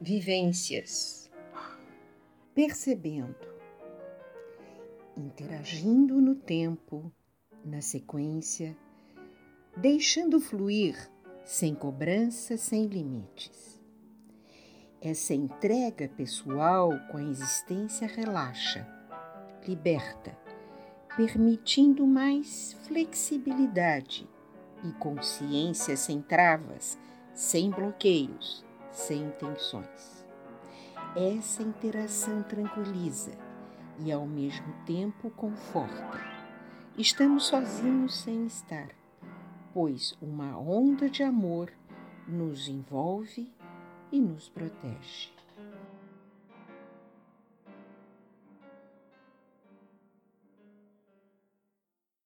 vivências. Percebendo, interagindo no tempo, na sequência, deixando fluir sem cobrança, sem limites. Essa entrega pessoal com a existência relaxa, liberta, permitindo mais flexibilidade e consciência sem travas, sem bloqueios, sem tensões. Essa interação tranquiliza e ao mesmo tempo conforta. Estamos sozinhos sem estar, pois uma onda de amor nos envolve e nos protege.